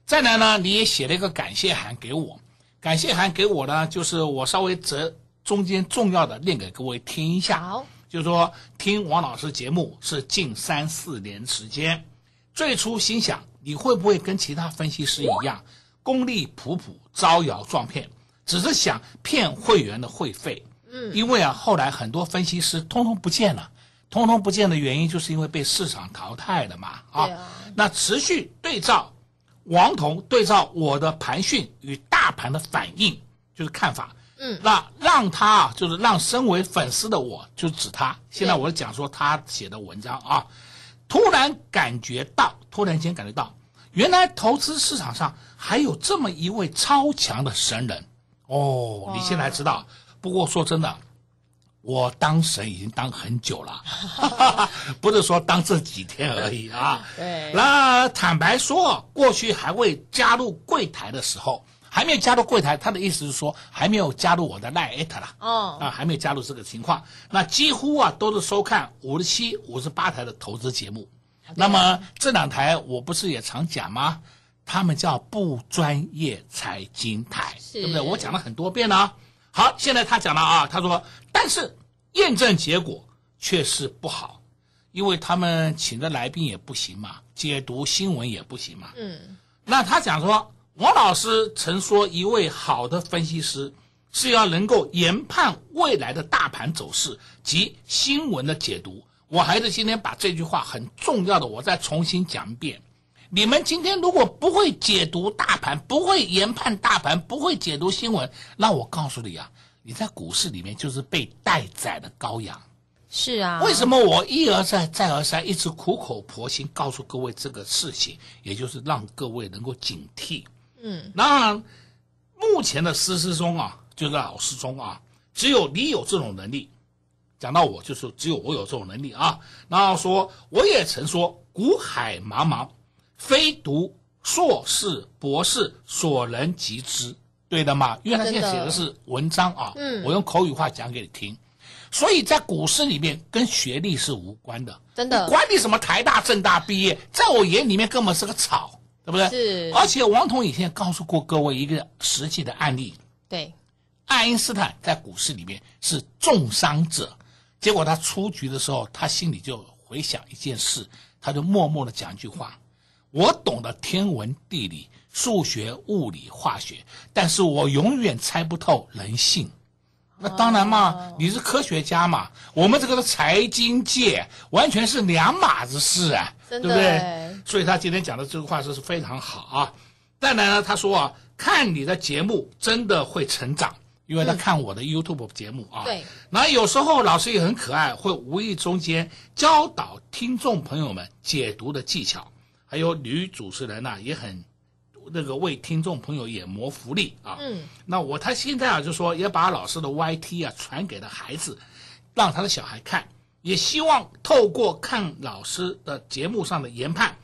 S13: 再来呢，你也写了一个感谢函给我，感谢函给我呢，就是我稍微折中间重要的念给各位听一下。
S12: 好，
S13: 就是说听王老师节目是近三四年时间，最初心想你会不会跟其他分析师一样，功力普普，招摇撞骗，只是想骗会员的会费。
S12: 嗯
S13: 因为啊，后来很多分析师通通不见了，通通不见的原因就是因为被市场淘汰了嘛。啊，
S12: 啊
S13: 那持续对照王彤对照我的盘讯与大盘的反应，就是看法。
S12: 嗯，
S13: 那让他啊，就是让身为粉丝的我，就指他。现在我讲说他写的文章啊，突然感觉到，突然间感觉到，原来投资市场上还有这么一位超强的神人哦！你现在知道。不过说真的，我当神已经当很久了，不是说当这几天而已啊。
S12: 对
S13: 那坦白说，过去还未加入柜台的时候，还没有加入柜台，他的意思是说还没有加入我的赖艾特啦。
S12: 哦，
S13: 啊，还没有加入这个情况，那几乎啊都是收看五十七、五十八台的投资节目。那么这两台我不是也常讲吗？他们叫不专业财经台，对不对？我讲了很多遍了。好，现在他讲了啊，他说，但是验证结果却是不好，因为他们请的来宾也不行嘛，解读新闻也不行嘛。
S12: 嗯，
S13: 那他讲说，王老师曾说，一位好的分析师是要能够研判未来的大盘走势及新闻的解读。我还是今天把这句话很重要的，我再重新讲一遍。你们今天如果不会解读大盘，不会研判大盘，不会解读新闻，那我告诉你啊，你在股市里面就是被待宰的羔羊。
S12: 是啊。
S13: 为什么我一而再、再而三，一直苦口婆心告诉各位这个事情，也就是让各位能够警惕。
S12: 嗯，
S13: 那目前的师师中啊，就是老师中啊，只有你有这种能力。讲到我，就是只有我有这种能力啊。然后说，我也曾说，古海茫茫，非读硕士、博士所能及之，对的吗？因为他现在写的是文章啊，
S12: 嗯
S13: 我用口语化讲给你听。所以在股市里面跟学历是无关的，
S12: 真的
S13: 管你什么台大、政大毕业，在我眼里面根本是个草，对不对？
S12: 是。
S13: 而且王彤以前告诉过各位一个实际的案例，
S12: 对，
S13: 爱因斯坦在股市里面是重伤者，结果他出局的时候，他心里就回想一件事，他就默默的讲一句话：我懂得天文地理、数学、物理、化学，但是我永远猜不透人性。那当然嘛，你是科学家嘛，我们这个是财经界，完全是两码子事啊，对不对？
S12: 哎？
S13: 所以他今天讲的这个话是是非常好啊。当然呢，他说啊，看你的节目真的会成长，因为他看我的 YouTube 节目啊。
S12: 对。
S13: 那有时候老师也很可爱，会无意中间教导听众朋友们解读的技巧，还有女主持人呢、也很那个为听众朋友也谋福利啊。
S12: 嗯，
S13: 那我他现在啊就说也把老师的 YT 啊传给了孩子，让他的小孩看，也希望透过看老师的节目上的研判，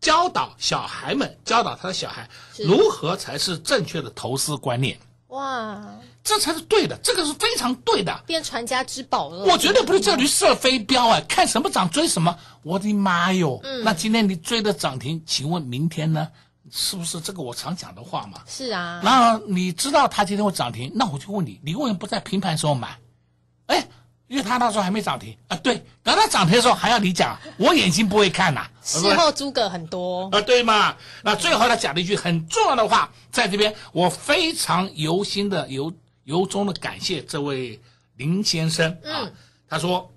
S13: 教导小孩们，教导他的小孩如何才是正确的投资观念，
S12: 哇，
S13: 这才是对的，这个是非常对的。
S12: 变传家之宝了。
S13: 我绝对不是叫你射飞镖啊，看什么涨追什么。我的妈哟！
S12: 嗯
S13: 那今天你追的涨停，请问明天呢？是不是这个我常讲的话嘛？
S12: 是啊，
S13: 那你知道它今天会涨停，那我就问你，你为什么不在平盘时候买？哎，因为它那时候还没涨停啊。对，等它涨停的时候还要你讲，我眼睛不会看呐、
S12: 事后诸葛很多。
S13: 啊，对嘛？那最后他讲了一句很重要的话，在这边我非常由心的、由由衷的感谢这位林先生啊。
S12: 嗯
S13: 他说：“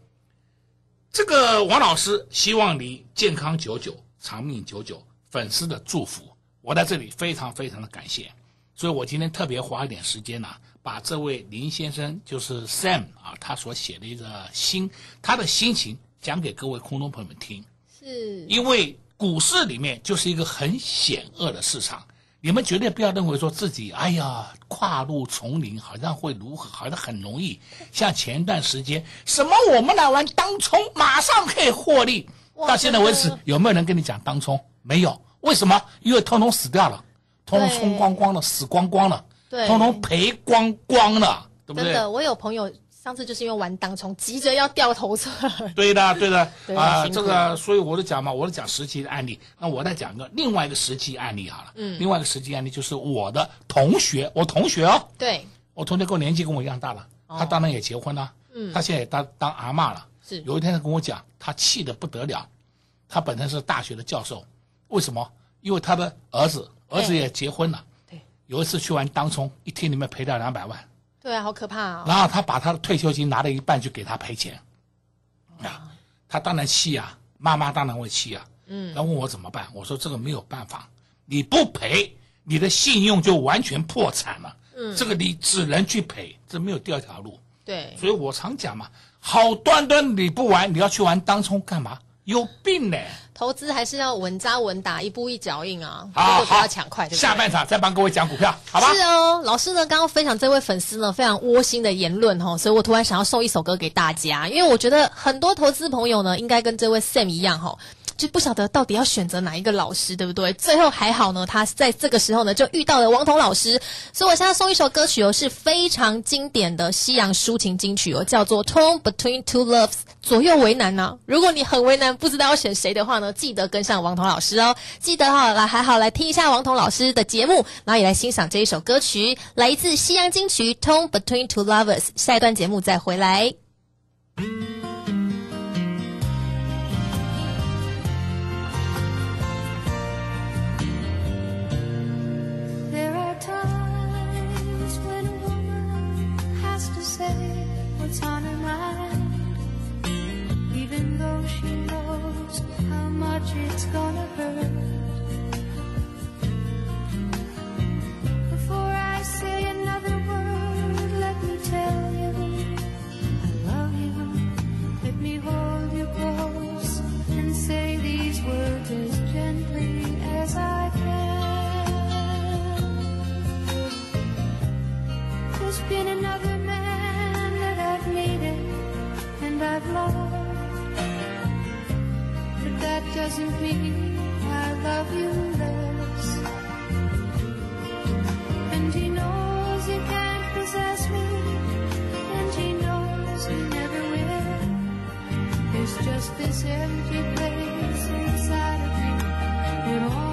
S13: 这个王老师希望你健康久久、长命久久，粉丝的祝福，我在这里非常非常的感谢。所以我今天特别花一点时间呢、把这位林先生，就是 Sam 啊，他所写的一个心，他的心情讲给各位空中朋友们听。
S12: 是，
S13: 因为股市里面就是一个很险恶的市场，你们绝对不要认为说自己哎呀跨入丛林好像会如何，好像很容易。像前一段时间什么我们来玩当冲，马上可以获利，到现在为止有没有人跟你讲当冲？没有，为什么？因为通通死掉了，通通冲光光了，死光光了，通通赔光光了，对不对？
S12: 真的，我有朋友上次就是因为玩当冲，急着要掉头车。
S13: 对的，对的 啊、这个，所以我就讲嘛，我就讲实际的案例。那我再讲一个另外一个实际案例好了。
S12: 嗯
S13: 另外一个实际案例就是我的同学，我同学哦，
S12: 对，
S13: 我同学跟我年纪跟我一样大了，他当然也结婚了，
S12: 嗯
S13: 他现在也当当阿嬷了。
S12: 是
S13: 有一天他跟我讲，他气得不得了。他本身是大学的教授，为什么？因为他的儿子儿子也结婚了。
S12: 对，
S13: 有一次去玩当冲，一天里面赔掉两百万，
S12: 对啊，好可怕啊！
S13: 然后他把他的退休金拿了一半去给他赔钱，啊，他当然气啊，妈妈当然会气啊。
S12: 嗯
S13: 然后问我怎么办，我说这个没有办法，你不赔，你的信用就完全破产了。
S12: 嗯
S13: 这个你只能去赔，这没有第二条路。
S12: 对，
S13: 所以我常讲嘛，好端端你不玩，你要去玩当冲干嘛？有病呢！
S12: 投资还是要稳扎稳打，一步一脚印啊，不要抢快，
S13: 下半场再帮各位讲股票，好吧？
S12: 是哦，老师呢刚刚分享这位粉丝呢非常窝心的言论哦，所以我突然想要送一首歌给大家，因为我觉得很多投资朋友呢应该跟这位 Sam 一样哈。就不晓得到底要选择哪一个老师，对不对？最后还好呢，他在这个时候呢就遇到了王彤老师，所以我现在送一首歌曲哦，是非常经典的西洋抒情金曲哦，叫做《Torn Between Two Loves》，左右为难呢、如果你很为难，不知道要选谁的话呢，记得跟上王彤老师哦。记得哈、来还好来听一下王彤老师的节目，然后也来欣赏这一首歌曲，来自西洋金曲《Torn Between Two Lovers》。下一段节目再回来。
S14: She knows how much it's gonna hurt. Before I say another word, let me tell you I love you. Let me hold you close and say these words as gently as I can. There's been another man that I've needed and I've loved. That doesn't mean I love you less. And he knows he can't possess me, and he knows he never will. There's just this empty place inside of me that only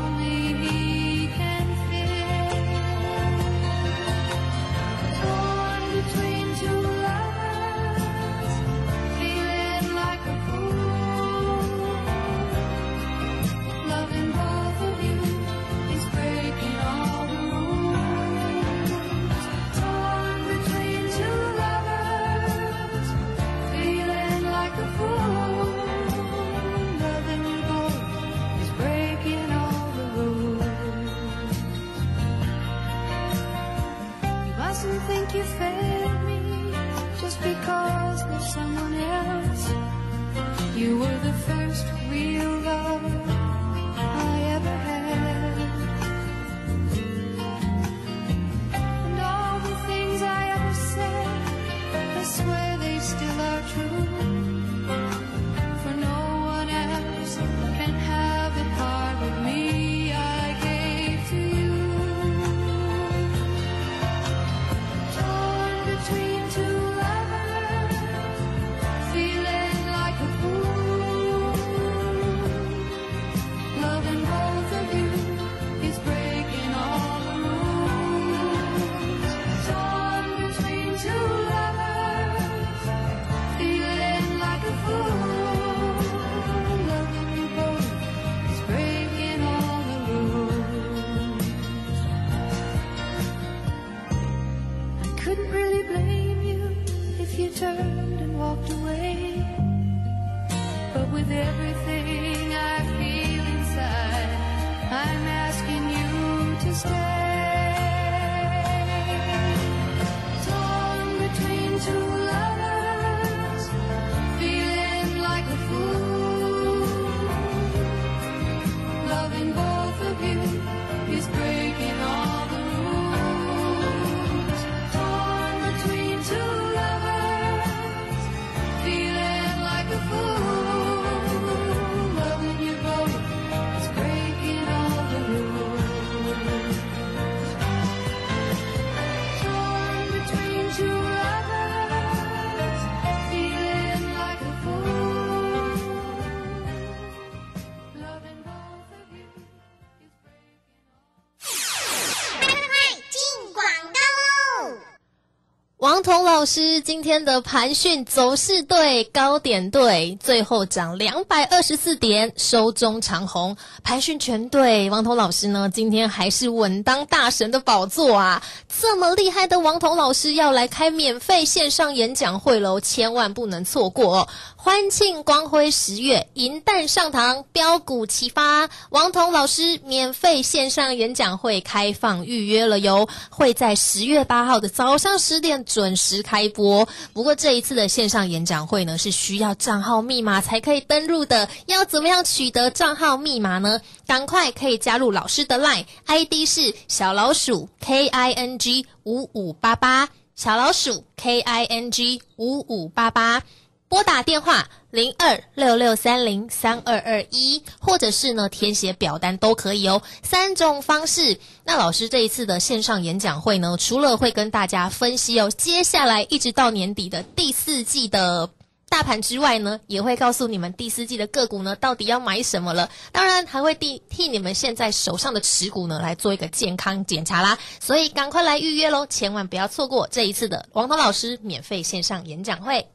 S12: 王彤老师今天的盘讯走势对，高点对，最后涨两百二十四点，收中长红，盘讯全对。王彤老师呢，今天还是稳当大神的宝座啊！这么厉害的王彤老师要来开免费线上演讲会喽，千万不能错过哦！欢庆光辉十月，银弹上堂，标股齐发。王彤老师免费线上演讲会开放预约了哟，会在十月八号的早上十点准时开播。不过这一次的线上演讲会呢，是需要账号密码才可以登入的。要怎么样取得账号密码呢？赶快可以加入老师的 LINE，ID 是小老鼠 K I N G 五五八八，小老鼠 K I N G 五五八八。拨打电话零二六六三零三二二一，或者是呢填写表单都可以哦，三种方式。那老师这一次的线上演讲会呢，除了会跟大家分析哦，接下来一直到年底的第四季的大盘之外呢，也会告诉你们第四季的个股呢到底要买什么了。当然还会替替你们现在手上的持股呢来做一个健康检查啦。所以赶快来预约喽，千万不要错过这一次的王涛老师免费线上演讲会。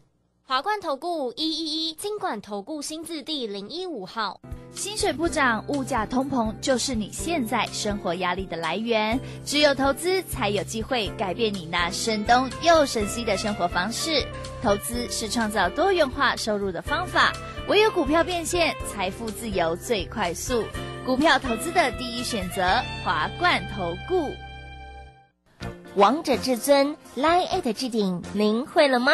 S3: 华冠投顾一一一金管投顾新字第零一五号，
S11: 薪水不涨，物价通膨，就是你现在生活压力的来源。只有投资才有机会改变你那深东又省西的生活方式。投资是创造多元化收入的方法，唯有股票变现，财富自由最快速。股票投资的第一选择，华冠投顾。
S3: 王者至尊 Line at 置顶，您会了吗？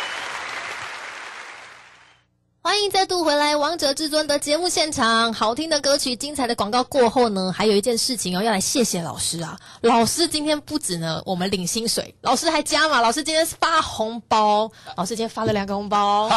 S12: 欢迎再度回来《王者至尊》的节目现场。好听的歌曲，精彩的广告过后呢，还有一件事情哦，要来谢谢老师啊！老师今天不止呢，我们领薪水，老师还加码，老师今天发红包，老师今天发了两个红包。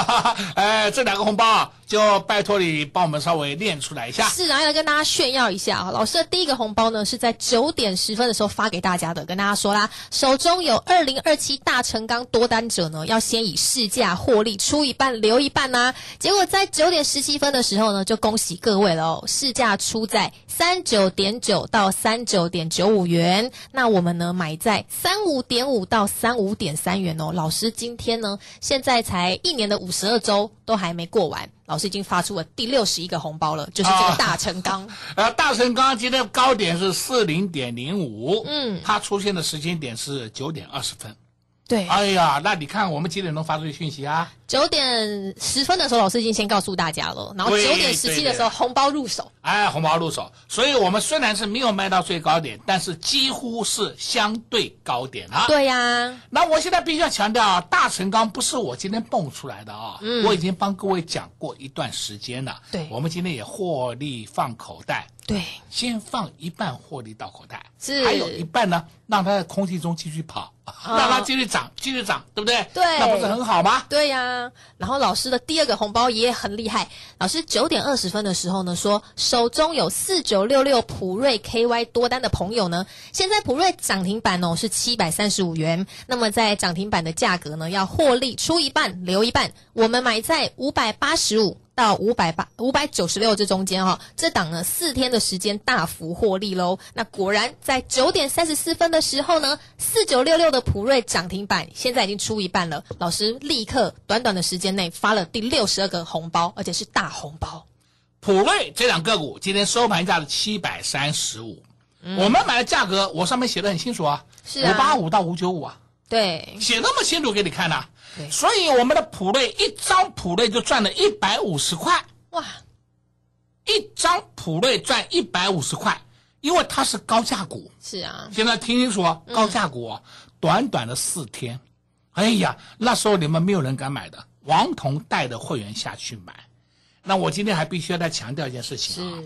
S13: 哎，这两个红包啊，就拜托你帮我们稍微念出来一下。
S12: 是啊，要跟大家炫耀一下啊！老师的第一个红包呢，是在九点十分的时候发给大家的，跟大家说啦，手中有二零二七大成钢多单者呢，要先以市价获利出一半留一半呐、结果在九点十七分的时候呢，就恭喜各位了哦，市价出在三九点九到三九点九五元，那我们呢买在三五点五到三五点三元哦。老师今天呢，现在才一年的五十二周都还没过完，老师已经发出了第六十一个红包了，就是这个大成钢。
S13: 呃，大成钢今天高点是四零点零五，
S12: 嗯，
S13: 它出现的时间点是九点二十分。
S12: 对，
S13: 哎呀，那你看我们几点钟发出去讯息啊？
S12: 九点十分的时候，老师已经先告诉大家了，然后
S13: 对
S12: 九点十七的时候红包入手。
S13: 哎，红包入手，所以我们虽然是没有卖到最高点，但是几乎是相对高点啊。
S12: 对呀、
S13: 那我现在必须要强调啊，大成钢不是我今天蹦出来的啊，
S12: 嗯。
S13: 我已经帮各位讲过一段时间了。
S12: 对。
S13: 我们今天也获利放口袋，
S12: 对，
S13: 先放一半获利到口袋，
S12: 是。
S13: 还有一半呢，让它在空气中继续跑，让它继续涨，继续涨，对不对？
S12: 对
S13: 那不是很好吗？
S12: 对呀、然后老师的第二个红包也很厉害。老师九点二十分的时候呢，说手中有四九六六普瑞 KY 多单的朋友呢，现在普瑞涨停板哦是七百三十五元，那么在涨停板的价格呢，要获利出一半留一半，我们买在五百八十五。到五百八五百九十六这中间哈、这档呢四天的时间大幅获利喽。那果然在九点三十四分的时候呢，四九六六的普瑞涨停板现在已经出一半了。老师立刻短短的时间内发了第六十二个红包，而且是大红包。
S13: 普瑞这两个股今天收盘价是七百三十五，
S12: 嗯
S13: 我们买的价格我上面写的很清楚啊，
S12: 是啊
S13: 五八五到五九五啊，
S12: 对，
S13: 写那么清楚给你看呐、所以我们的普瑞一张普瑞就赚了一百五十块，
S12: 哇，
S13: 一张普瑞赚一百五十块，因为它是高价股。
S12: 是啊，
S13: 现在听清楚哦，高价股哦，短短的四天，哎呀，那时候你们没有人敢买的，王彤带的会员下去买。那我今天还必须要再强调一件事情啊，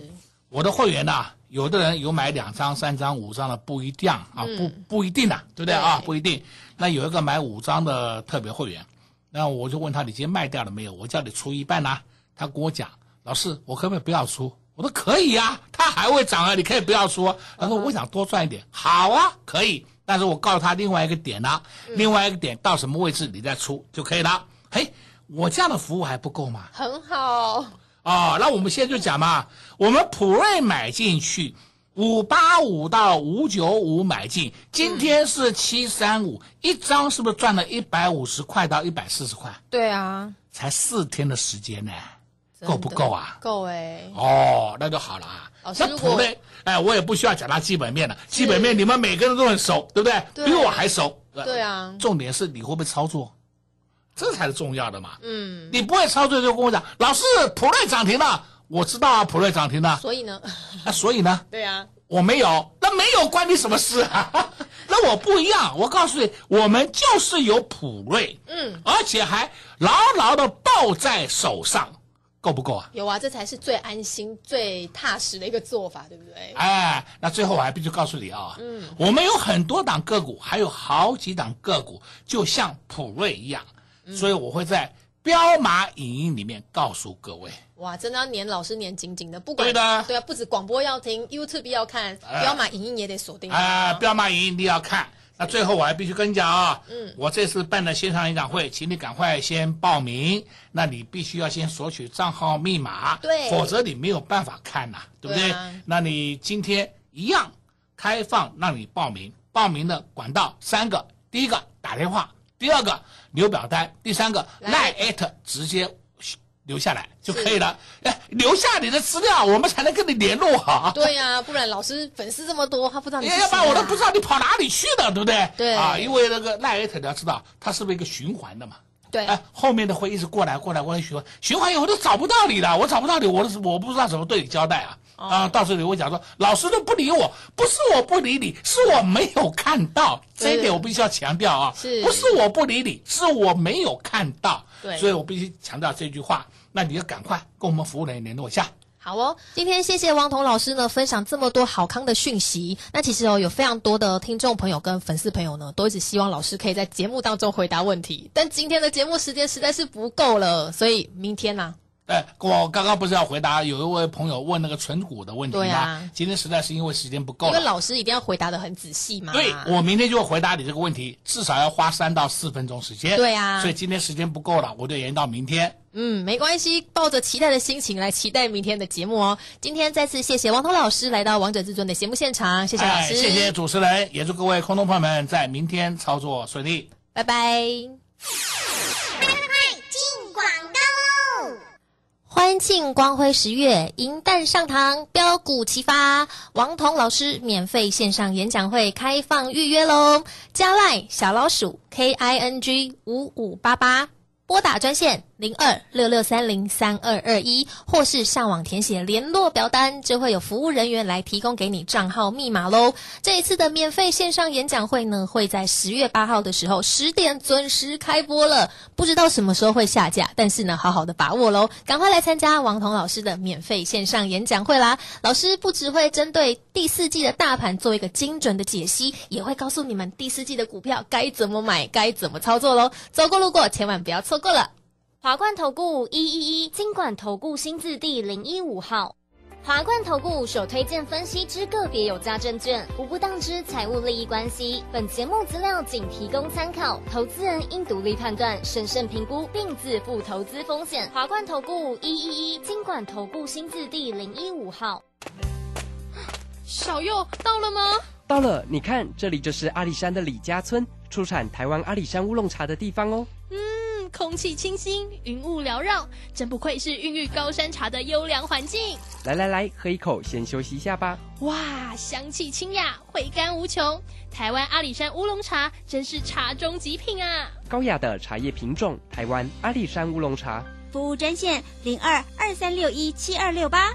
S13: 我的会员呐、有的人有买两张、三张、五张的，不一定啊，不不一定的，对不对啊？不一定。那有一个买五张的特别会员，那我就问他，你今天卖掉了没有？我叫你出一半呐、他跟我讲，老师，我可不可以不要出？我说可以呀、它还会涨啊，你可以不要出。他说我想多赚一点，好啊，可以。但是我告诉他另外一个点呢、另外一个点到什么位置你再出就可以了。嘿，我这样的服务还不够吗？
S12: 很好，
S13: 哦，那我们现在就讲嘛，我们普瑞买进去，五八五到五九五买进，今天是七三五，一张是不是赚了一百五十块到一百四十块？
S12: 对啊，
S13: 才四天的时间呢，够不够啊？
S12: 够哎，
S13: 哦，那就好了啊。那普瑞，哎，我也不需要讲它基本面了，基本面你们每个人都很熟，对不对？
S12: 对
S13: 比我还熟。
S12: 对啊，
S13: 重点是你会不会操作，这才是重要的嘛。
S12: 嗯，
S13: 你不会操作就跟我讲，老师普瑞涨停了，我知道啊，普瑞涨停了，
S12: 所以呢，
S13: 那所以呢，
S12: 对啊，
S13: 我没有，那没有关你什么事啊？那我不一样，我告诉你，我们就是有普瑞，
S12: 嗯，
S13: 而且还牢牢的抱在手上，够不够啊？
S12: 有啊，这才是最安心、最踏实的一个做法，对不对？
S13: 哎，那最后我还必须告诉你啊，
S12: 嗯，
S13: 我们有很多档个股，还有好几档个股，就像普瑞一样，
S12: 嗯
S13: 所以我会在彪马影音里面告诉各位。
S12: 哇，真的要黏老师黏紧紧的，不管
S13: 对的
S12: 对啊，不止广播要听，YouTube 要看，彪马影音也得锁定
S13: 啊，彪马影音一定要看。那最后我还必须跟你讲啊，
S12: 嗯
S13: 我这次办的线上演讲会，请你赶快先报名。那你必须要先索取账号密码，
S12: 对
S13: 否则你没有办法看呐、对不对？
S12: 对啊
S13: 那你今天一样开放让你报名，报名的管道三个，第一个打电话，第二个留表单，第三个赖艾特直接留下来就可以了。哎，留下你的资料，我们才能跟你联络哈。
S12: 对呀、不然老师粉丝这么多，他不知道你、啊，
S13: 要不然我都不知道你跑哪里去了，对不对？
S12: 对
S13: 啊，因为那个赖艾特你要知道，它是不是一个循环的嘛？
S12: 对
S13: 哎，后面的会一直过来过来过来循环，循环以后都找不到你了，我找不到你，我是我不知道怎么对你交代啊。
S12: 哦。
S13: 啊，到时候你会讲说，老师都不理我，不是我不理你，是我没有看到，这一点我必须要强调啊，
S12: 是。
S13: 不是我不理你，是我没有看到，
S12: 对。
S13: 所以我必须强调这句话，那你要赶快跟我们服务人员联络一下。
S12: 好哦，今天谢谢汪彤老师呢分享这么多好康的讯息。那其实哦，有非常多的听众朋友跟粉丝朋友呢，都一直希望老师可以在节目当中回答问题，但今天的节目时间实在是不够了，所以明天呢、
S13: 哎，我刚刚不是要回答有一位朋友问那个存股的问题吗？
S12: 对啊
S13: 今天实在是因为时间不够了。
S12: 因为老师一定要回答的很仔细嘛。
S13: 对，我明天就会回答你这个问题，至少要花三到四分钟时间。
S12: 对啊
S13: 所以今天时间不够了，我就延到明天。
S12: 嗯，没关系，抱着期待的心情来期待明天的节目哦。今天再次谢谢王彤老师来到《王者至尊》的节目现场，谢谢老师，
S13: 哎谢谢主持人，也祝各位空洞朋友们在明天操作顺利。
S12: 拜拜。
S15: 进广告喽！
S12: 欢庆光辉十月，银蛋上堂，标鼓齐发。王彤老师免费线上演讲会开放预约喽！加赖小老鼠 K I N G 五五八八，拨打专线零二六六三零三二二一，或是上网填写联络表单，就会有服务人员来提供给你账号密码喽。这一次的免费线上演讲会呢，会在十月八号的时候十点准时开播了，不知道什么时候会下架，但是呢，好好的把握喽，赶快来参加王彤老师的免费线上演讲会啦！老师不只会针对第四季的大盘做一个精准的解析，也会告诉你们第四季的股票该怎么买，该怎么操作喽。走过路过，千万不要错过了。
S3: 华冠投顾一一一金管投顾新字第零一五号。华冠投顾所推荐分析之个别有价证券，无不当之财务利益关系。本节目资料仅提供参考，投资人应独立判断、审慎评估，并自负投资风险。华冠投顾一一一金管投顾新字第零一五号。
S16: 小右到了吗？到了，你看，这里就是阿里山的李家村，出产台湾阿里山乌龙茶的地方哦。
S17: 嗯，空气清新，云雾缭绕，真不愧是孕育高山茶的优良环境。
S16: 来来来，喝一口，先休息一下吧。
S17: 哇，香气清雅，回甘无穷。台湾阿里山乌龙茶真是茶中极品啊！
S16: 高雅的茶叶品种，台湾阿里山乌龙茶。
S1: 服务专线零二二三六一七二六八。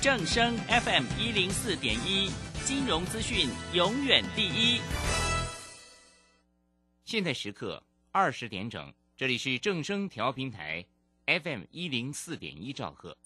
S18: 正声 FM 一零四点一，金融资讯永远第一。
S2: 现在时刻二十点整，这里是正声调频台 FM 一零四点一兆赫。